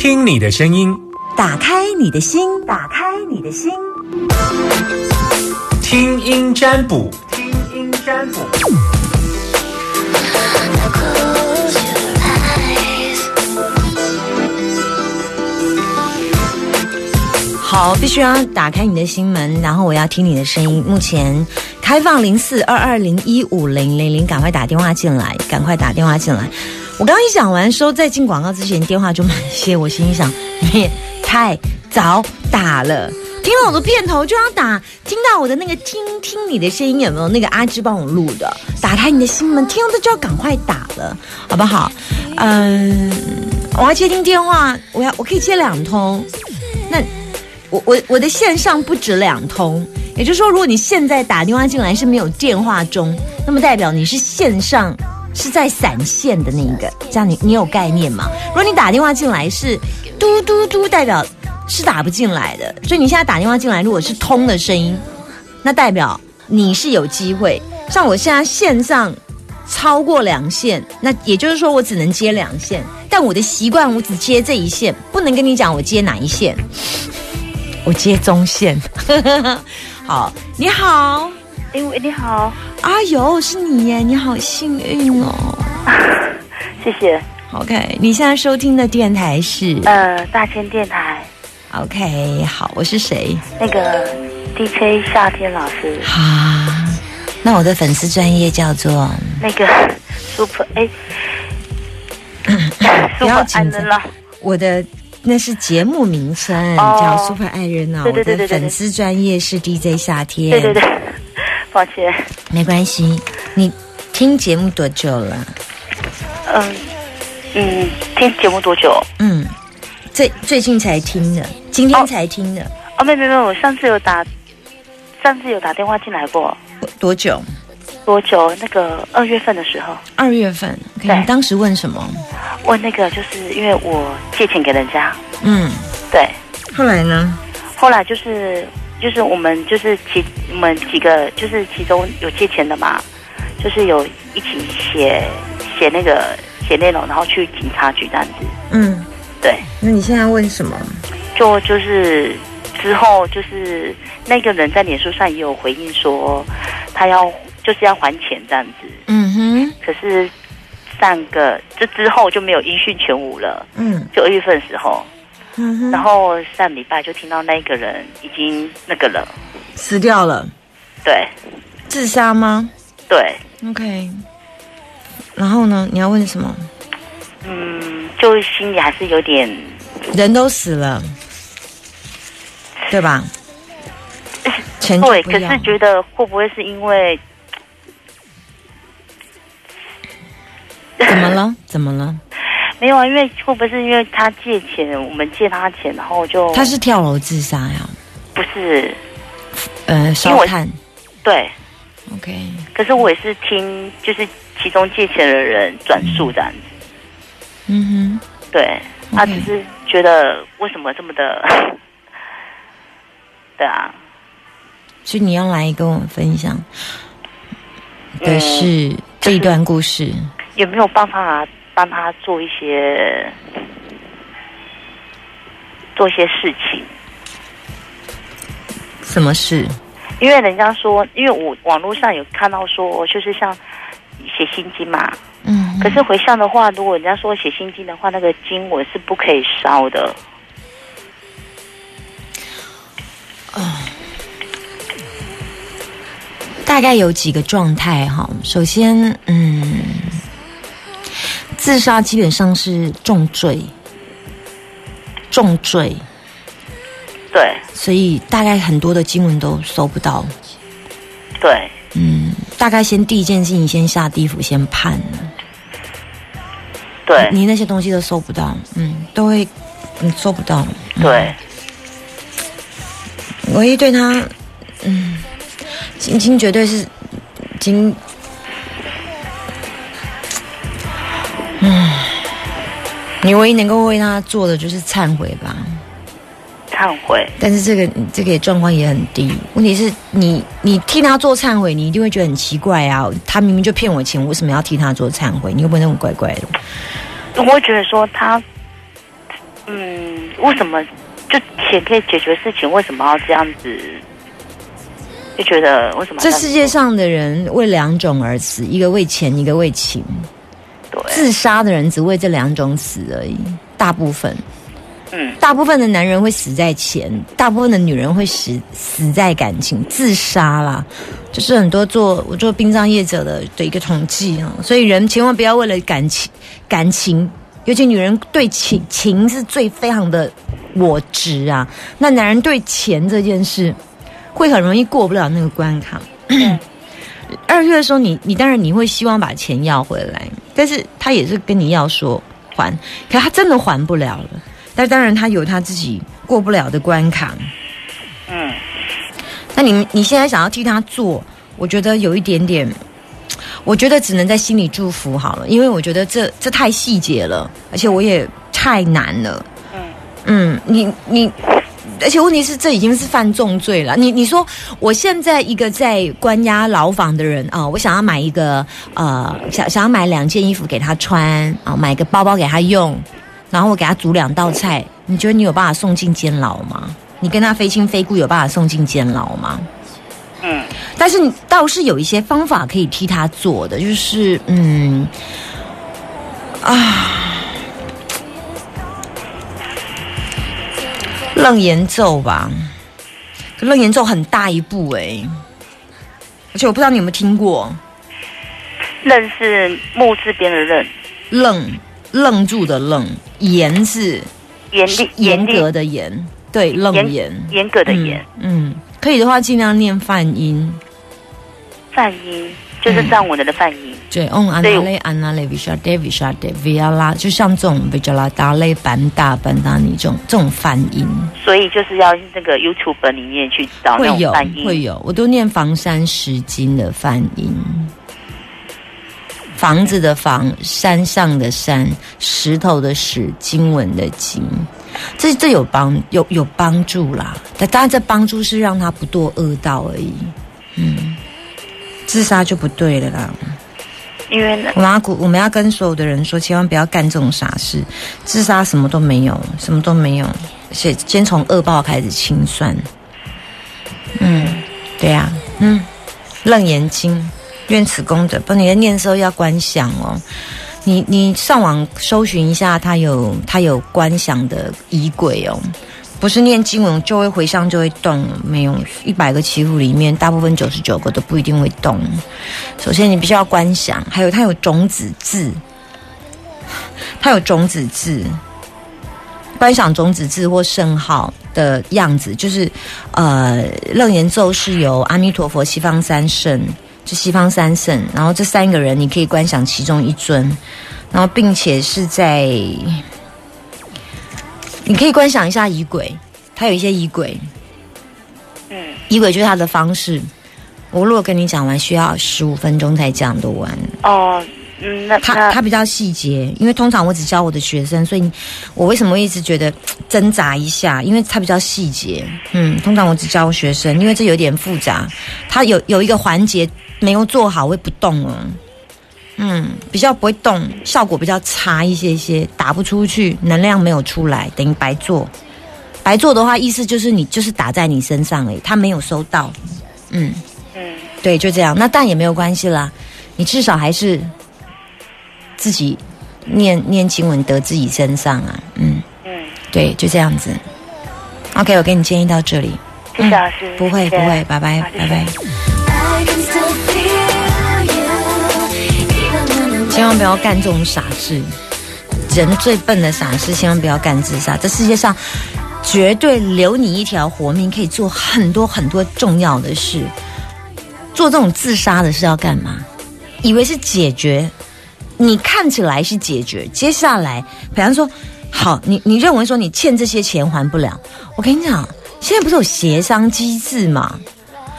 听听你的声音，打开你的心，打开你的心，听音占卜，听音占卜。好，必须要打开你的心门，然后我要听你的声音。目前开放零四二二零一五零零零，赶快打电话进来，赶快打电话进来。我刚一讲完说，在进广告之前电话就满线，我心想你也太早打了。听了我的片头就要打，听到我的那个听听你的声音有没有？那个阿芝帮我录的，打开你的心门，听到就要赶快打了，好不好？嗯，我要接听电话，我要我可以接两通，那。我我我的线上不止两通，也就是说，如果你现在打电话进来是没有电话中，那么代表你是线上是在散线的那一个，这样你你有概念吗？如果你打电话进来是嘟嘟嘟，代表是打不进来的，所以你现在打电话进来，如果是通的声音，那代表你是有机会。像我现在线上超过两线，那也就是说我只能接两线，但我的习惯我只接这一线，不能跟你讲我接哪一线。我接中线，好，你好，哎喂，你好，阿尤是你耶，你好幸运哦，谢谢。OK，你现在收听的电台是呃大千电台。OK，好，我是谁？那个 DJ 夏天老师。好，那我的粉丝专业叫做那个 Super 哎，不要紧张了，我的。那是节目名称，叫 Super 爱人哦。我的粉丝专业是 DJ 夏天。对对对，抱歉。没关系，你听节目多久了？嗯嗯，听节目多久？嗯，最最近才听的，今天才听的。哦，没没没，我上次有打，上次有打电话进来过。多久？多久？那个二月份的时候。二月份，你当时问什么？问那个，就是因为我借钱给人家。嗯，对。后来呢？后来就是就是我们就是其我们几个就是其中有借钱的嘛，就是有一起写写那个写内容，然后去警察局这样子。嗯，对。那你现在问什么？就就是之后就是那个人在脸书上也有回应说，他要。就是要还钱这样子，嗯哼。可是上个这之后就没有音讯全无了，嗯。就二月份的时候，嗯哼。然后上礼拜就听到那个人已经那个了，死掉了。对。自杀吗？对。OK。然后呢？你要问什么？嗯，就心里还是有点。人都死了，对吧？对，可是觉得会不会是因为？怎么了？怎么了？没有啊，因为会不会是因为他借钱，我们借他钱，然后就他是跳楼自杀呀？不是，呃，烧炭。对，OK。可是我也是听，就是其中借钱的人转述这样子。嗯哼，对，他只是觉得为什么这么的？对啊。所以你要来跟我们分享的是这一段故事。有没有办法帮他做一些做一些事情？什么事？因为人家说，因为我网络上有看到说，就是像写心经嘛。嗯。可是回向的话，如果人家说写心经的话，那个经文是不可以烧的。嗯。大概有几个状态哈。首先，嗯。自杀基本上是重罪，重罪。对，所以大概很多的经文都搜不到。对，嗯，大概先第一件事情，先下地府，先判了。对，你那些东西都搜不到，嗯，都会，你搜不到。对，唯一对他，嗯，心情绝对是经。你唯一能够为他做的就是忏悔吧？忏悔。但是这个这个状况也很低。问题是你你替他做忏悔，你一定会觉得很奇怪啊！他明明就骗我钱，我为什么要替他做忏悔？你会不会那种怪怪的？我会觉得说他嗯，为什么就钱可以解决事情，为什么要这样子？就觉得为什么这世界上的人为两种而死，一个为钱，一个为情。对，自杀的人只为这两种死而已，大部分。嗯大部分的男人会死在钱，大部分的女人会死死在感情，自杀啦。就是很多做我做殡葬业者的的一个统计啊，所以人千万不要为了感情感情，尤其女人对情情是最非常的我执啊，那男人对钱这件事会很容易过不了那个关卡。二月的时候你，你当然你会希望把钱要回来，但是他也是跟你要说还，可他真的还不了了。但当然他有他自己过不了的关卡。嗯那你你现在想要替他做，我觉得有一点点，我觉得只能在心里祝福好了，因为我觉得这这太细节了，而且我也太难了。嗯嗯，你你，而且问题是，这已经是犯重罪了。你你说，我现在一个在关押牢房的人啊、我想要买一个呃，想想要买两件衣服给他穿啊、买个包包给他用，然后我给他煮两道菜，你觉得你有办法送进监牢吗？你跟他非亲非故，有办法送进监牢吗？嗯但是你倒是有一些方法可以替他做的，就是嗯啊，楞严咒吧，可楞严咒很大一部哎、而且我不知道你有没有听过。愣是木字边的愣，愣愣住的愣，严是严厉。严格的严，对楞严严严格的严，嗯，嗯。可以的话尽量念梵音。梵音就是藏文的梵音。对嗯安那类 v i s h a d e v i s h a d e v i a 拉，就像这种维加拉达类班大班达尼这种这种梵音所以就是要那个 YouTube 里面去找那会有种梵音，会有，我都念房山石经的梵音，房子的房，山上的山，石头的石，经文的经，这这有帮有有帮助啦。但当然，这帮助是让他不堕恶道而已。嗯，自杀就不对了啦。我们要鼓，我们要跟所有的人说，千万不要干这种傻事。自杀什么都没有，什么都没有，而且先从恶报开始清算。嗯，对呀、嗯，楞严经，愿此功德。不，你在念的时候要观想哦。你你上网搜寻一下，它有它有观想的仪轨哦。不是念经文就会回向就会动，没有一百个祈福里面，大部分九十九个都不一定会动。首先你必须要观想，还有它有种子字，它有种子字，观想种子字或圣号的样子，就是呃，楞严咒是由阿弥陀佛、西方三圣，就西方三圣，然后这三个人你可以观想其中一尊，然后并且是在，你可以观想一下仪轨，它有一些仪轨，嗯仪轨就是它的方式。我如果跟你讲完，需要十五分钟才讲得完。哦嗯那它那它比较细节，因为通常我只教我的学生，所以我为什么一直觉得嘖挣扎一下？因为它比较细节。嗯，通常我只教学生，因为这有点复杂，它有有一个环节没有做好会不动哦。嗯，比较不会动，效果比较差一些些，打不出去，能量没有出来，等于白做。白做的话，意思就是你就是打在你身上而已，他没有收到。嗯，嗯对，就这样。那但也没有关系啦，你至少还是自己念念经文得自己身上啊。嗯，嗯，对，就这样子。OK，我给你建议到这里。谢谢老师，不会谢谢不会，拜拜谢谢拜拜。千万不要干这种傻事。人最笨的傻事，千万不要干自杀。这世界上绝对留你一条活命，可以做很多很多重要的事。做这种自杀的事要干嘛？以为是解决，你看起来是解决，接下来，比方说，好，你你认为说你欠这些钱还不了，我跟你讲，现在不是有协商机制吗？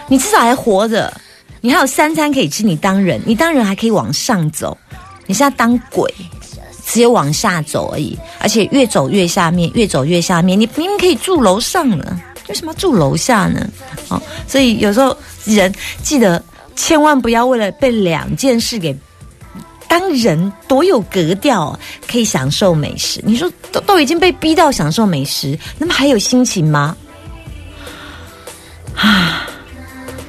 你至少还活着，你还有三餐可以吃，你当人，你当人还可以往上走，你现在当鬼，只有往下走而已，而且越走越下面，越走越下面，你明明可以住楼上了，为什么要住楼下呢？哦，所以有时候人记得千万不要为了被两件事给当人多有格调，可以享受美食。你说都都已经被逼到享受美食，那么还有心情吗？啊，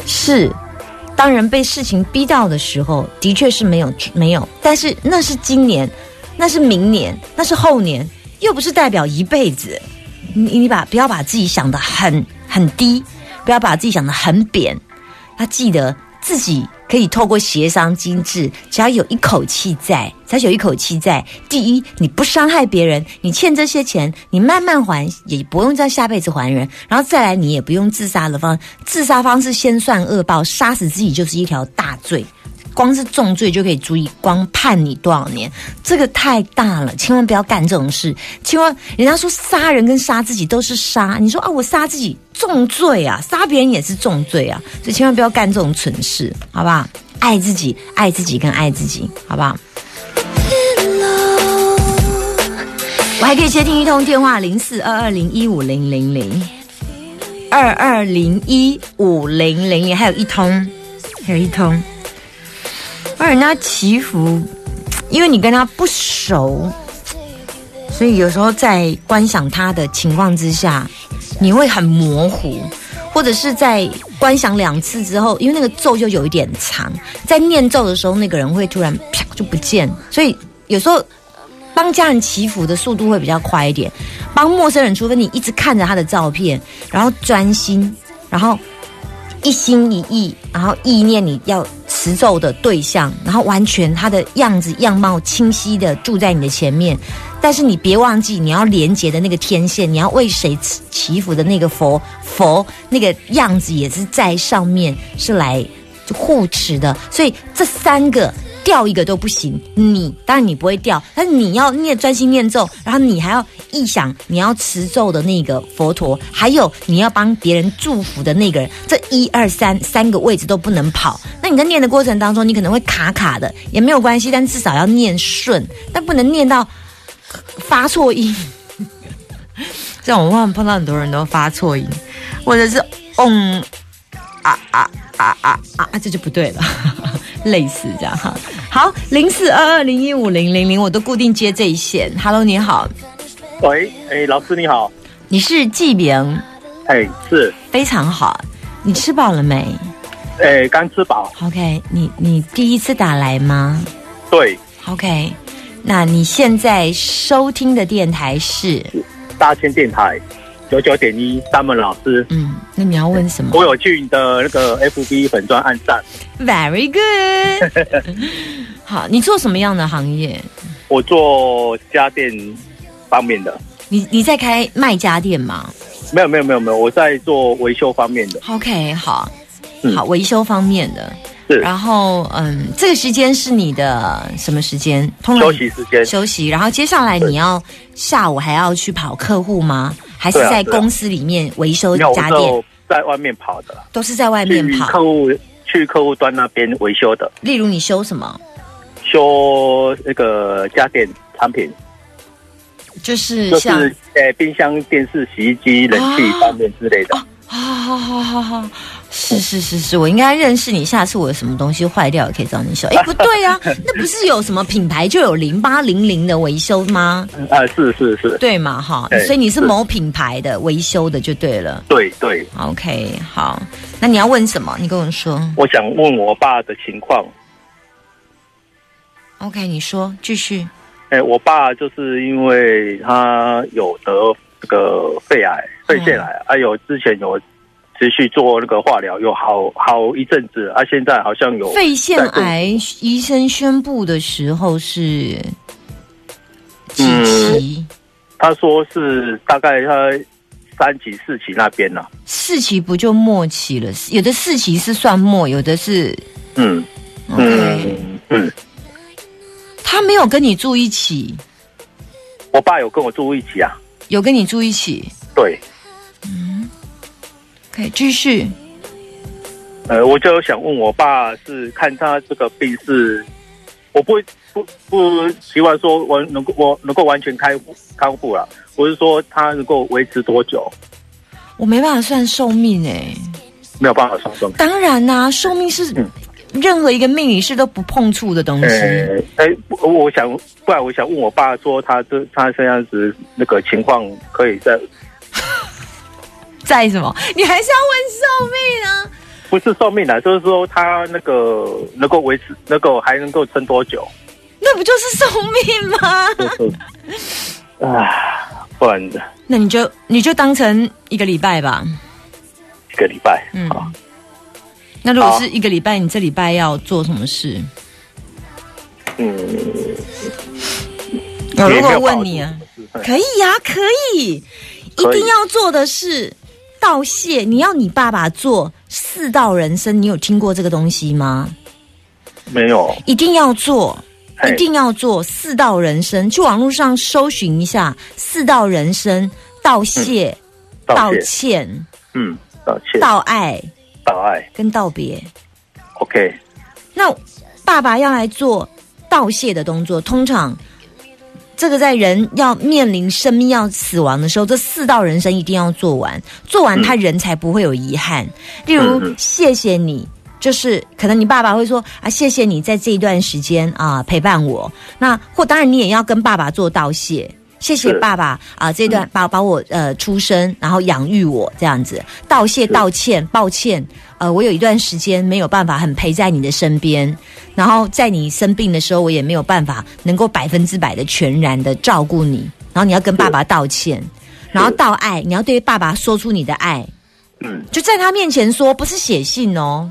是。当人被事情逼到的时候，的确是没有没有，但是那是今年，那是明年，那是后年，又不是代表一辈子。你你把不要把自己想的很很低，不要把自己想的很扁。他记得自己可以透过协商机制，只要有一口气在，只要有一口气在。第一，你不伤害别人，你欠这些钱，你慢慢还，也不用在下辈子还人。然后再来，你也不用自杀的方，自杀方式先算恶报，杀死自己就是一条大罪。光是重罪就可以足以光判你多少年，这个太大了，千万不要干这种事。千万，人家说杀人跟杀自己都是杀，你说啊，我杀自己重罪啊，杀别人也是重罪啊，所以千万不要干这种蠢事，好不好？爱自己，爱自己跟爱自己，好不好？我还可以接听一通电话，零四二二零一五零零零二二零一五零零零，还有一通，还有一通。帮人家祈福，因为你跟他不熟，所以有时候在观想他的情况之下，你会很模糊，或者是在观想两次之后，因为那个咒就有一点长，在念咒的时候，那个人会突然啪就不见，所以有时候帮家人祈福的速度会比较快一点。帮陌生人，除非你一直看着他的照片，然后专心，然后一心一意，然后意念你要持咒的对象，然后完全他的样子样貌清晰的住在你的前面，但是你别忘记你要连接的那个天线，你要为谁祈福的那个佛佛那个样子也是在上面是来护持的，所以这三个。掉一个都不行，你当然你不会掉，但是你要念专心念咒，然后你还要臆想你要持咒的那个佛陀，还有你要帮别人祝福的那个人，这一二三三个位置都不能跑。那你在念的过程当中，你可能会卡卡的，也没有关系，但至少要念顺，但不能念到发错音。这样我往往碰到很多人都发错音，或者是嗯啊啊啊啊啊，这就不对了。类似这样哈，好，零四二二零一五零零零，我都固定接这一线。Hello，你好，喂，哎，老师你好，你是纪明，哎，是，非常好。你吃饱了没哎，刚吃饱，？OK，你你第一次打来吗对，？OK，那你现在收听的电台是大千电台九九点一，三门老师，嗯，那你要问什么我有去你的那个 FB 粉专暗赞，？Very good。好，你做什么样的行业？我做家电方面的，你你在开卖家电吗没有没有没有没有，我在做维修方面的，？OK，好，嗯好，维修方面的。是然后，嗯，这个时间是你的什么时间？通常休息时间，休息。然后接下来你要下午还要去跑客户吗？还是在公司里面维修家电？就在外面跑的，都是在外面跑。客户去客户端那边维修的，例如你修什么？修那个家电产品，就是就像是呃冰箱、电视、洗衣机、冷气啊方面之类的。好好好好好，是是是是，我应该认识你。下次我有什么东西坏掉，也可以找你修。哎，不对啊、那不是有什么品牌就有零八零零的维修吗？啊，是是是，对嘛，哈，对所以你是是某品牌的维修的就对了。对对。OK，好，那你要问什么？你跟我说。我想问我爸的情况。OK，你说，继续。哎，我爸就是因为他有得这个肺癌、肺腺癌，还、有之前有持续做那个化疗，有好好一阵子，啊，现在好像有肺腺癌医生宣布的时候是几嗯期？他说是大概他三期、四期那边呢、四期不就末期了？有的四期是算末，有的是嗯。嗯嗯，他没有跟你住一起，我爸有跟我住一起啊，有跟你住一起。对，继续。呃，我就想问我爸是看他这个病是，我不会不不希望说我能够我能够完全开复康复了，我是说他能够维持多久，我没办法算寿命哎、没有办法算寿命。当然啦、寿命是嗯任何一个命理师都不碰触的东西。呃，哎，我我想，不然我想问我爸说，他这他这样子那个情况，可以在在什么？你还是要问寿命啊？不是寿命啊，就是说他那个能够维持，能够还能够撑多久？那不就是寿命吗？就是啊，不然的那你就你就当成一个礼拜吧。一个礼拜，嗯好，那如果是一个礼拜，你这礼拜要做什么事？嗯，我如果问你啊，可以呀、可以，一定要做的是道谢。你要你爸爸做四道人生，你有听过这个东西吗？没有，一定要做，一定要做四道人生。去网络上搜寻一下四道人生，道谢、道歉、嗯，道歉，道爱道爱跟道别。，OK，那爸爸要来做道谢的动作，通常这个在人要面临生命要死亡的时候，这四道人生一定要做完，做完他人才不会有遗憾。例如谢谢你。就是可能你爸爸会说啊，谢谢你在这一段时间啊陪伴我。那或当然你也要跟爸爸做道谢，谢谢爸爸啊这段把把我呃出生然后养育我这样子，道谢道歉抱歉，呃我有一段时间没有办法很陪在你的身边，然后在你生病的时候我也没有办法能够百分之百的全然的照顾你，然后你要跟爸爸道歉，然后道爱，你要对爸爸说出你的爱，嗯。就在他面前说，不是写信哦。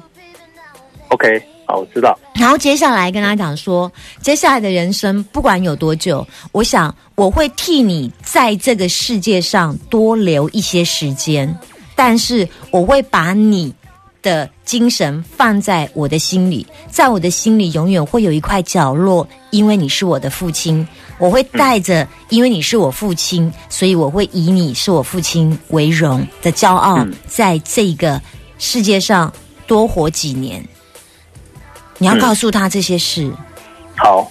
，OK，好，我知道，然后接下来跟他讲说，接下来的人生不管有多久，我想我会替你在这个世界上多留一些时间，但是我会把你的精神放在我的心里，在我的心里永远会有一块角落，因为你是我的父亲，我会带着，因为你是我父亲，所以我会以你是我父亲为荣的骄傲嗯，在这个世界上多活几年。你要嗯告诉他这些事，好，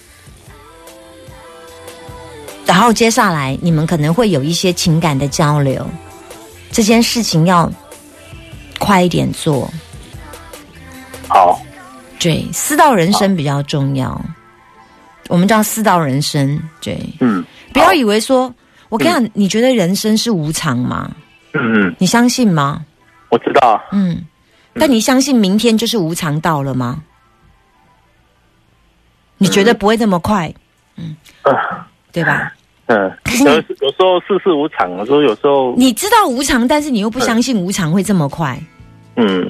然后接下来你们可能会有一些情感的交流，这件事情要快一点做。好，对，四道人生比较重要。我们叫四道人生，对，嗯，不要以为说，我跟你讲，你觉得人生是无常吗？嗯嗯，你相信吗？我知道，嗯，但你相信明天就是无常到了吗？你觉得不会这么快，嗯。对吧？嗯，有时有时候世事无常，有时候有时候，你知道无常，但是你又不相信无常会这么快。嗯，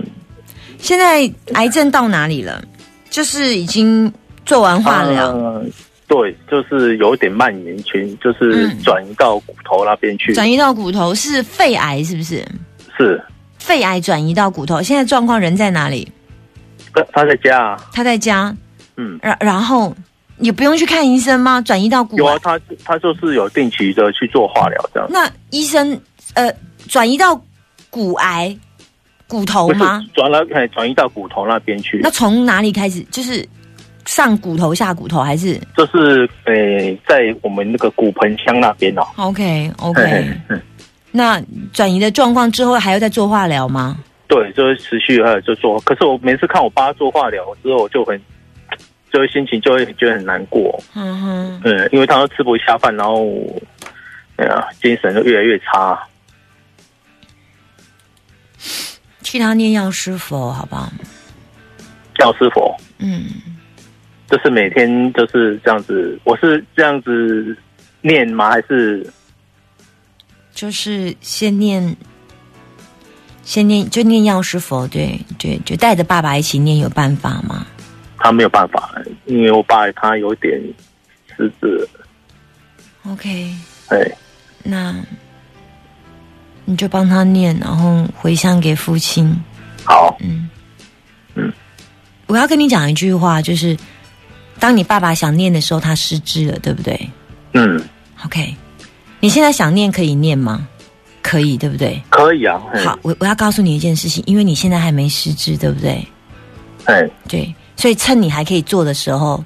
现在癌症到哪里了？就是已经做完化疗，呃对，就是有点蔓延群，就是嗯转移到骨头那边去，转移到骨头是肺癌，是不是？是，肺癌转移到骨头，现在状况人在哪里？他他在家啊，他在家，嗯，然然后也不用去看医生吗？转移到骨癌，他他就是有定期的去做化疗这样，那医生呃转移到骨癌骨头不是吗？转了，哎，转移到骨头那边去那，从哪里开始？就是上骨头下骨头还是就是诶，在我们那个骨盆腔那边哦，？OK 嘿 OK，那转移的状况之后还要再做化疗吗？对，就是持续还有就做，可是我每次看我爸做化疗之后，我就很，就会心情就会觉得很难过，嗯哼，嗯，因为他都吃不下饭，然后，哎呀，精神就越来越差。替他念药师佛，好不好？药师佛嗯，就是每天就是这样子，我是这样子念吗？还是就是先念，先念就念药师佛，对对，就带着爸爸一起念，有办法吗？他没有办法？因为我爸他有点失智，OK，哎，那你就帮他念，然后回向给父亲。好，嗯嗯，我要跟你讲一句话，就是当你爸爸想念的时候，他失智了，对不对嗯，？OK，你现在想念可以念吗？可以，对不对？可以啊，好，，我我要告诉你一件事情，因为你现在还没失智，对不对？哎，对，所以趁你还可以做的时候，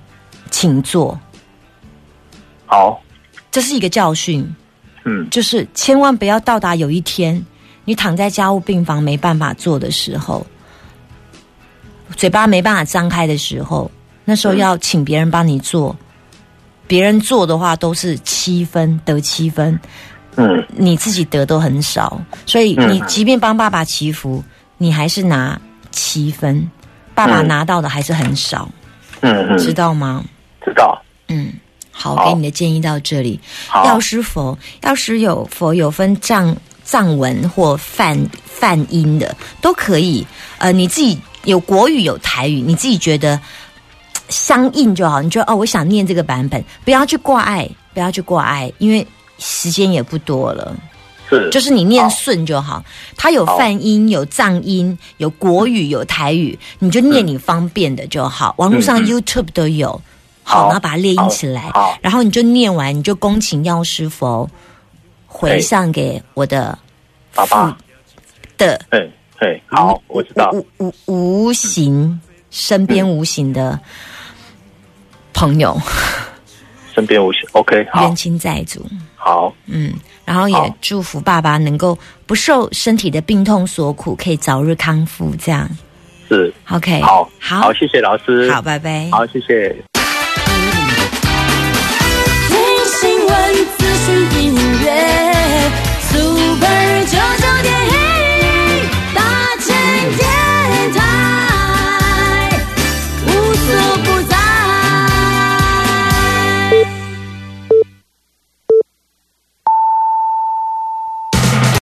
请做。好，这是一个教训，嗯，就是千万不要到达有一天你躺在家务病房没办法做的时候。嘴巴没办法张开的时候，那时候要请别人帮你做，别人做的话都是七分得七分，嗯。你自己得都很少，所以嗯。你即便帮爸爸祈福，你还是拿七分，爸爸嗯拿到的还是很少，嗯嗯，知道吗？知道。嗯，好，好给你的建议到这里。好药师佛，药师有佛有分藏藏文或梵梵音的，都可以。呃，你自己有国语有台语，你自己觉得相应就好。你觉得哦，我想念这个版本，不要去挂碍，不要去挂碍，因为时间也不多了。是就是你念顺就好。它有好梵音、有藏音、有国语、有台语，你就念你方便的就好。网络上 YouTube 都有，好，然后把它列印起来然后你就念完，你就恭请药师佛回向给我的爸爸。的嘿嘿，好，我知道。无无无无形身边无形的朋友、身边无形。OK，好冤，亲债主。好，嗯，然后也祝福爸爸能够不受身体的病痛所苦，可以早日康复。这样是，OK，好，好，好，谢谢老师。好，拜拜。好，谢谢。听新闻，资讯一